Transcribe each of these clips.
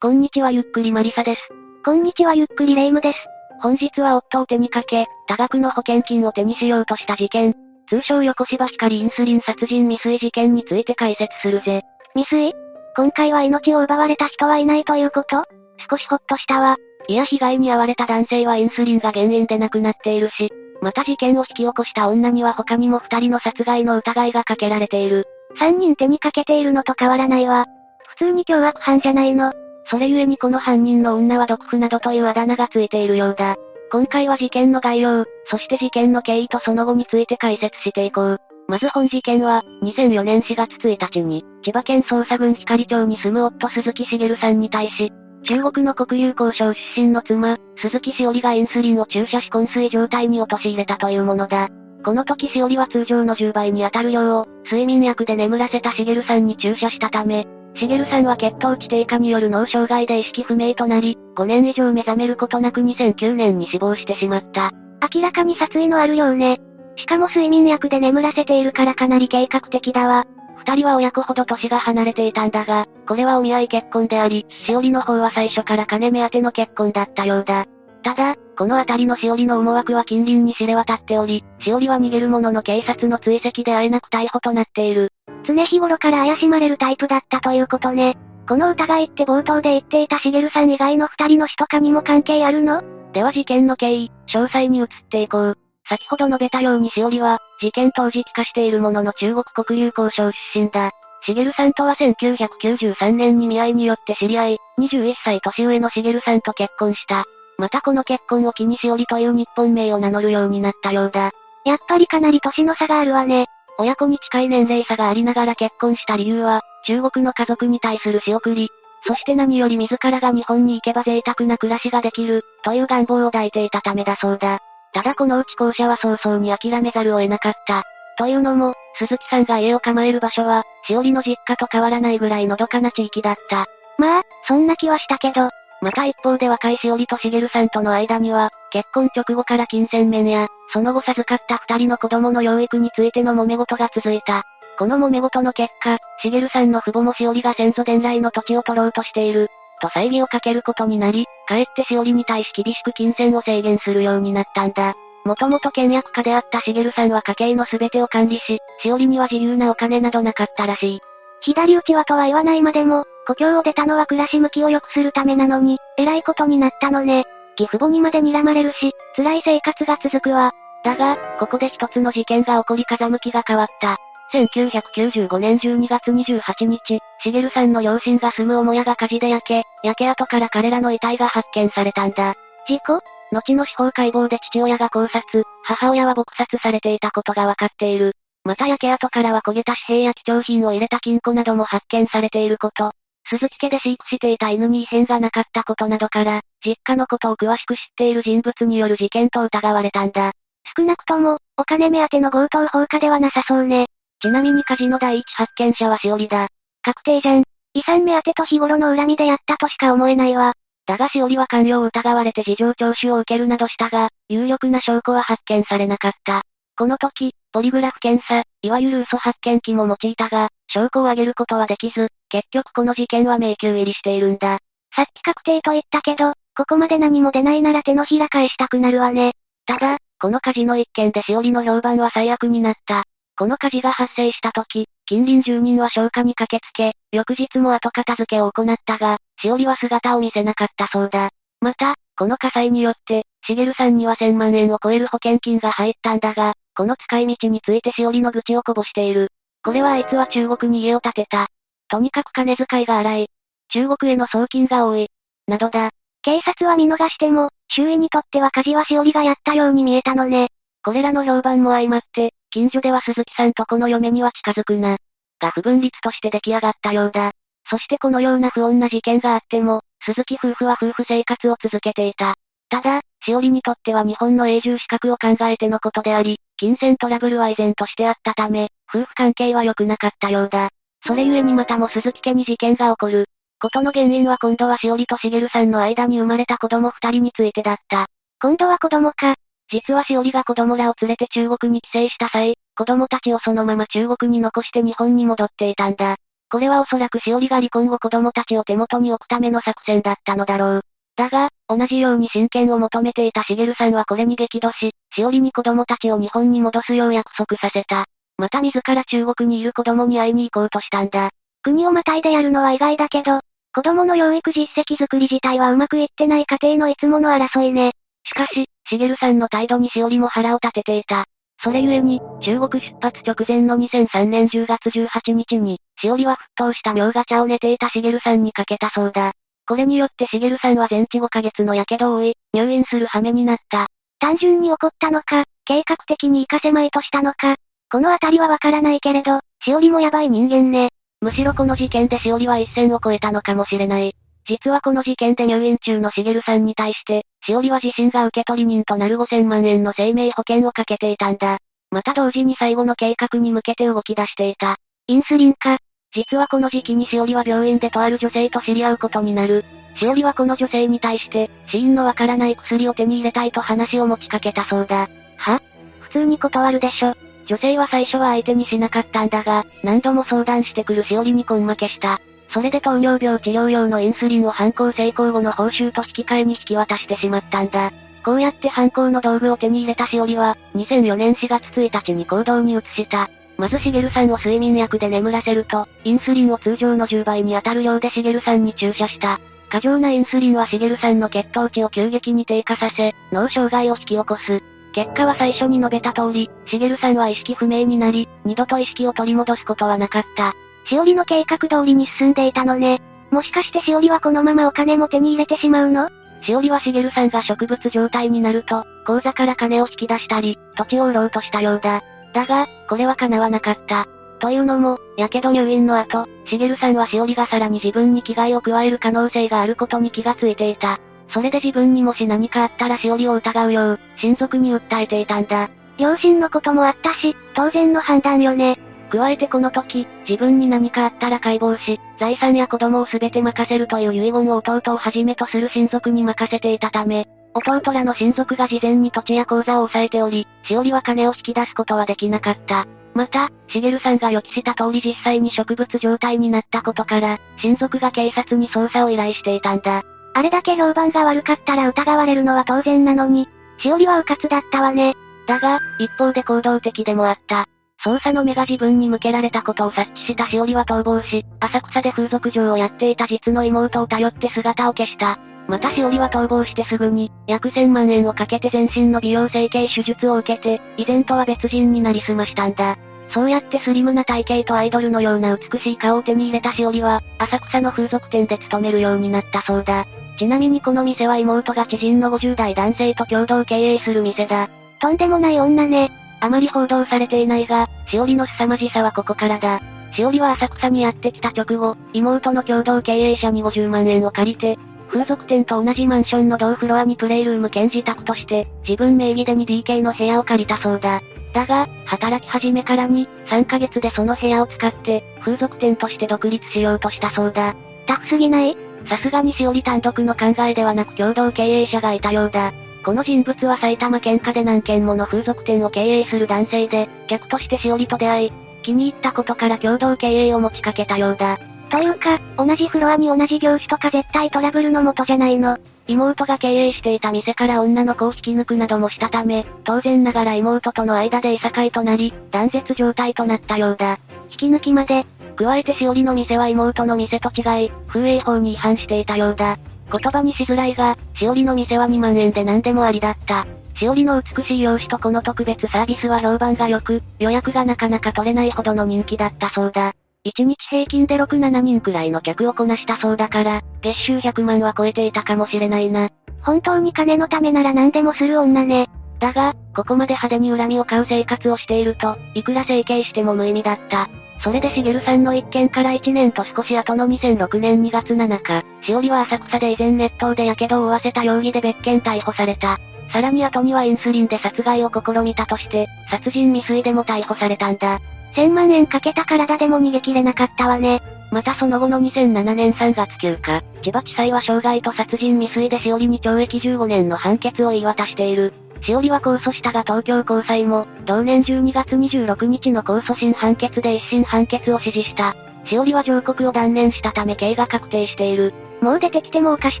こんにちはゆっくりマリサです。こんにちはゆっくりレイムです。本日は夫を手にかけ、多額の保険金を手にしようとした事件、通称横芝光インスリン殺人未遂事件について解説するぜ。未遂？今回は命を奪われた人はいないということ？少しほっとしたわ。いや被害に遭われた男性はインスリンが原因で亡くなっているし、また事件を引き起こした女には他にも二人の殺害の疑いがかけられている。三人手にかけているのと変わらないわ。普通に凶悪犯じゃないの。それゆえにこの犯人の女は毒婦などというあだ名がついているようだ。今回は事件の概要、そして事件の経緯とその後について解説していこう。まず本事件は、2004年4月1日に、千葉県捜査郡光町に住む夫鈴木茂さんに対し、中国の国有交渉出身の妻、鈴木しおりがインスリンを注射し昏睡状態に陥れたというものだ。この時しおりは通常の10倍に当たる量を、睡眠薬で眠らせた茂さんに注射したため、茂さんは血糖値低下による脳障害で意識不明となり、5年以上目覚めることなく2009年に死亡してしまった。明らかに殺意のあるようね。しかも睡眠薬で眠らせているからかなり計画的だわ。二人は親子ほど年が離れていたんだが、これはお見合い結婚であり、しおりの方は最初から金目当ての結婚だったようだ。ただ、この辺りのしおりの思惑は近隣に知れ渡っており、しおりは逃げる者の警察の追跡であえなく逮捕となっている。常日頃から怪しまれるタイプだったということね。この疑いって冒頭で言っていたしげるさん以外の二人の死とかにも関係あるの？では事件の経緯、詳細に移っていこう。先ほど述べたようにしおりは、事件当時帰化しているものの中国国有交渉出身だ。しげるさんとは1993年に見合いによって知り合い、21歳年上のしげるさんと結婚した。またこの結婚を機にしおりという日本名を名乗るようになったようだ。やっぱりかなり年の差があるわね。親子に近い年齢差がありながら結婚した理由は、中国の家族に対する仕送り、そして何より自らが日本に行けば贅沢な暮らしができる、という願望を抱いていたためだそうだ。ただこのうち校舎は早々に諦めざるを得なかった。というのも、鈴木さんが家を構える場所は、しおりの実家と変わらないぐらいのどかな地域だった。まあ、そんな気はしたけど。また一方で若いしおりとしげるさんとの間には、結婚直後から金銭面や、その後授かった二人の子供の養育についての揉め事が続いた。この揉め事の結果、しげるさんの父母もしおりが先祖伝来の土地を取ろうとしている、と猜疑をかけることになり、かえってしおりに対し厳しく金銭を制限するようになったんだ。もともと倹約家であったしげるさんは家計のすべてを管理し、しおりには自由なお金などなかったらしい。左打ちはとは言わないまでも、故郷を出たのは暮らし向きを良くするためなのに、偉いことになったのね。義父母にまで睨まれるし、辛い生活が続くわ。だが、ここで一つの事件が起こり風向きが変わった。1995年12月28日、しげるさんの両親が住む母屋が火事で焼け、焼け跡から彼らの遺体が発見されたんだ。事故？後の司法解剖で父親が考察、母親は撲殺されていたことがわかっている。また焼け跡からは焦げた紙幣や貴重品を入れた金庫なども発見されていること。鈴木家で飼育していた犬に異変がなかったことなどから、実家のことを詳しく知っている人物による事件と疑われたんだ。少なくとも、お金目当ての強盗放火ではなさそうね。ちなみに火事の第一発見者はしおりだ。確定じゃん。遺産目当てと日頃の恨みでやったとしか思えないわ。だがしおりは関与を疑われて事情聴取を受けるなどしたが、有力な証拠は発見されなかった。この時、ポリグラフ検査、いわゆる嘘発見器も用いたが、証拠を挙げることはできず、結局この事件は迷宮入りしているんだ。さっき確定と言ったけど、ここまで何も出ないなら手のひら返したくなるわね。ただ、この火事の一件でしおりの評判は最悪になった。この火事が発生した時、近隣住人は消火に駆けつけ、翌日も後片付けを行ったが、しおりは姿を見せなかったそうだ。また、この火災によって、しげるさんには1000万円を超える保険金が入ったんだが、この使い道についてしおりの愚痴をこぼしている。これはあいつは中国に家を建てた。とにかく金遣いが荒い。中国への送金が多い。などだ。警察は見逃しても、周囲にとっては火事はしおりがやったように見えたのね。これらの評判も相まって、近所では鈴木さんとこの嫁には近づくな。が不分率として出来上がったようだ。そしてこのような不穏な事件があっても、鈴木夫婦は夫婦生活を続けていた。ただ、しおりにとっては日本の永住資格を考えてのことであり、金銭トラブルは依然としてあったため、夫婦関係は良くなかったようだ。それゆえにまたも鈴木家に事件が起こる。ことの原因は今度はしおりとしげるさんの間に生まれた子供二人についてだった。今度は子供か。実はしおりが子供らを連れて中国に帰省した際、子供たちをそのまま中国に残して日本に戻っていたんだ。これはおそらくしおりが離婚後子供たちを手元に置くための作戦だったのだろう。だが、同じように親権を求めていたしげるさんはこれに激怒し、しおりに子供たちを日本に戻すよう約束させた。また自ら中国にいる子供に会いに行こうとしたんだ。国をまたいでやるのは意外だけど、子供の養育実績作り自体はうまくいってない家庭のいつもの争いね。しかし、しげるさんの態度にしおりも腹を立てていた。それゆえに、中国出発直前の2003年10月18日に、しおりは沸騰した妙ガチャを寝ていたしげるさんにかけたそうだ。これによってしげるさんは全治5ヶ月の火傷を負い、入院する羽目になった。単純に怒ったのか、計画的に活かせまいとしたのか、このあたりはわからないけれど、しおりもやばい人間ね。むしろこの事件でしおりは一線を越えたのかもしれない。実はこの事件で入院中のしげるさんに対して、しおりは自身が受取人となる5000万円の生命保険をかけていたんだ。また同時に最後の計画に向けて動き出していた。インスリンか。実はこの時期にしおりは病院でとある女性と知り合うことになる。しおりはこの女性に対して、死因のわからない薬を手に入れたいと話を持ちかけたそうだ。は？普通に断るでしょ。女性は最初は相手にしなかったんだが、何度も相談してくるしおりに根負けした。それで糖尿病治療用のインスリンを犯行成功後の報酬と引き換えに引き渡してしまったんだ。こうやって犯行の道具を手に入れたしおりは、2004年4月1日に行動に移した。まずしげるさんを睡眠薬で眠らせると、インスリンを通常の10倍に当たる量でしげるさんに注射した。過剰なインスリンはしげるさんの血糖値を急激に低下させ、脳障害を引き起こす。結果は最初に述べた通り、しげるさんは意識不明になり、二度と意識を取り戻すことはなかった。しおりの計画通りに進んでいたのね。もしかしてしおりはこのままお金も手に入れてしまうの？しおりはしげるさんが植物状態になると、口座から金を引き出したり、土地を売ろうとしたようだ。だが、これは叶わなかった。というのも、やけど入院の後、しげるさんはしおりがさらに自分に危害を加える可能性があることに気がついていた。それで自分にもし何かあったらしおりを疑うよう、親族に訴えていたんだ。両親のこともあったし、当然の判断よね。加えてこの時、自分に何かあったら解剖し、財産や子供を全て任せるという遺言を弟をはじめとする親族に任せていたため、弟らの親族が事前に土地や口座を抑えており、しおりは金を引き出すことはできなかった。また、しげるさんが予期した通り実際に植物状態になったことから、親族が警察に捜査を依頼していたんだ。あれだけ評判が悪かったら疑われるのは当然なのに、しおりは迂闊だったわね。だが、一方で行動的でもあった。捜査の目が自分に向けられたことを察知したしおりは逃亡し、浅草で風俗嬢をやっていた実の妹を頼って姿を消した。またしおりは逃亡してすぐに、約1000万円をかけて全身の美容整形手術を受けて、以前とは別人になりすましたんだ。そうやってスリムな体型とアイドルのような美しい顔を手に入れたしおりは、浅草の風俗店で勤めるようになったそうだ。ちなみにこの店は妹が知人の50代男性と共同経営する店だ。とんでもない女ね。あまり報道されていないが、しおりの凄まじさはここからだ。しおりは浅草にやってきた直後、妹の共同経営者に50万円を借りて、風俗店と同じマンションの同フロアにプレイルーム兼自宅として、自分名義で 2DK の部屋を借りたそうだ。だが、働き始めからに、3ヶ月でその部屋を使って、風俗店として独立しようとしたそうだ。タフすぎない？さすがにしおり単独の考えではなく共同経営者がいたようだ。この人物は埼玉県下で何軒もの風俗店を経営する男性で、客としてしおりと出会い、気に入ったことから共同経営を持ちかけたようだ。というか、同じフロアに同じ業種とか絶対トラブルの元じゃないの。妹が経営していた店から女の子を引き抜くなどもしたため、当然ながら妹との間でいさかいとなり、断絶状態となったようだ。引き抜きまで。加えてしおりの店は妹の店と違い、風営法に違反していたようだ。言葉にしづらいが、しおりの店は2万円で何でもありだった。しおりの美しい容姿とこの特別サービスは評判が良く、予約がなかなか取れないほどの人気だったそうだ。1日平均で6、7人くらいの客をこなしたそうだから、月収100万は超えていたかもしれないな。本当に金のためなら何でもする女ね。だが、ここまで派手に恨みを買う生活をしていると、いくら整形しても無意味だった。それでしげるさんの一件から1年と少し後の2006年2月7日、しおりは浅草で以前熱湯で火傷を負わせた容疑で別件逮捕された。さらに後にはインスリンで殺害を試みたとして、殺人未遂でも逮捕されたんだ。1000万円かけた体でも逃げ切れなかったわね。またその後の2007年3月9日、千葉地裁は傷害と殺人未遂でしおりに懲役15年の判決を言い渡している。しおりは控訴したが東京高裁も、同年12月26日の控訴審判決で一審判決を支持した。しおりは上告を断念したため刑が確定している。もう出てきてもおかし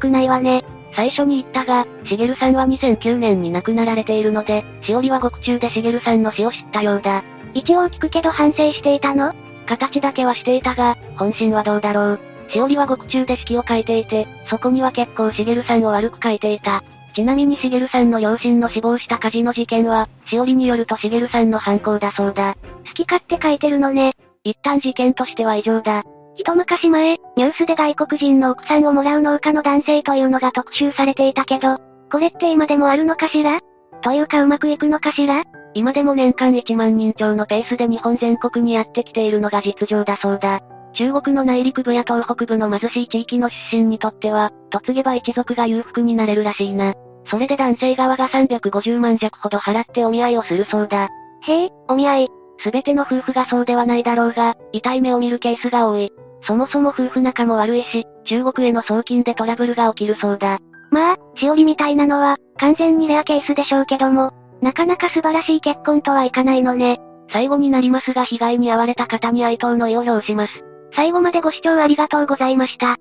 くないわね。最初に言ったが、しげるさんは2009年に亡くなられているので、しおりは獄中でしげるさんの死を知ったようだ。一応聞くけど反省していたの？形だけはしていたが、本心はどうだろう。しおりは獄中で式を書いていて、そこには結構しげるさんを悪く書いていた。ちなみにしげるさんの両親の死亡した火事の事件は、しおりによるとしげるさんの犯行だそうだ。好き勝手書いてるのね。一旦事件としては異常だ。一昔前、ニュースで外国人の奥さんをもらう農家の男性というのが特集されていたけど、これって今でもあるのかしら？というかうまくいくのかしら？今でも年間1万人超のペースで日本全国にやってきているのが実情だそうだ。中国の内陸部や東北部の貧しい地域の出身にとっては、嫁げば一族が裕福になれるらしいな。それで男性側が350万弱ほど払ってお見合いをするそうだ。へえ、お見合い。すべての夫婦がそうではないだろうが、痛い目を見るケースが多い。そもそも夫婦仲も悪いし、中国への送金でトラブルが起きるそうだ。まあ、しおりみたいなのは、完全にレアケースでしょうけども、なかなか素晴らしい結婚とはいかないのね。最後になりますが被害に遭われた方に哀悼の意を表します。最後までご視聴ありがとうございました。